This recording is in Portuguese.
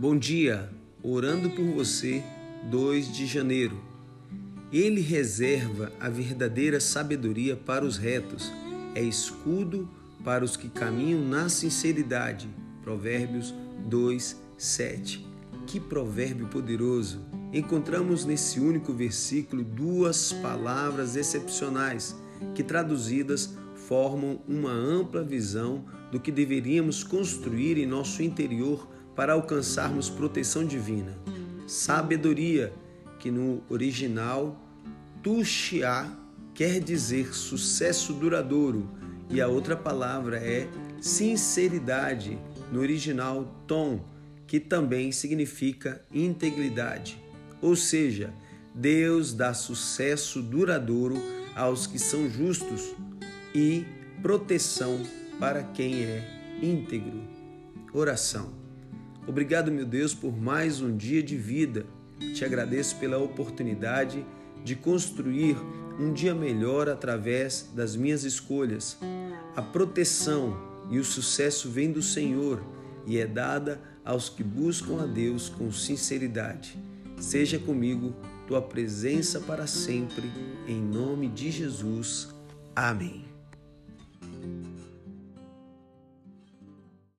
Bom dia, orando por você, 2 de janeiro. Ele reserva a verdadeira sabedoria para os retos, é escudo para os que caminham na sinceridade. Provérbios 2, 7. Que provérbio poderoso! Encontramos nesse único versículo duas palavras excepcionais que, traduzidas, formam uma ampla visão do que deveríamos construir em nosso interior para alcançarmos proteção divina. Sabedoria, que no original tuxiá quer dizer sucesso duradouro, e a outra palavra é sinceridade, no original tom, que também significa integridade. Ou seja, Deus dá sucesso duradouro aos que são justos e proteção para quem é íntegro. Oração. Obrigado, meu Deus, por mais um dia de vida. Te agradeço pela oportunidade de construir um dia melhor através das minhas escolhas. A proteção e o sucesso vêm do Senhor e é dada aos que buscam a Deus com sinceridade. Seja comigo tua presença para sempre, em nome de Jesus. Amém.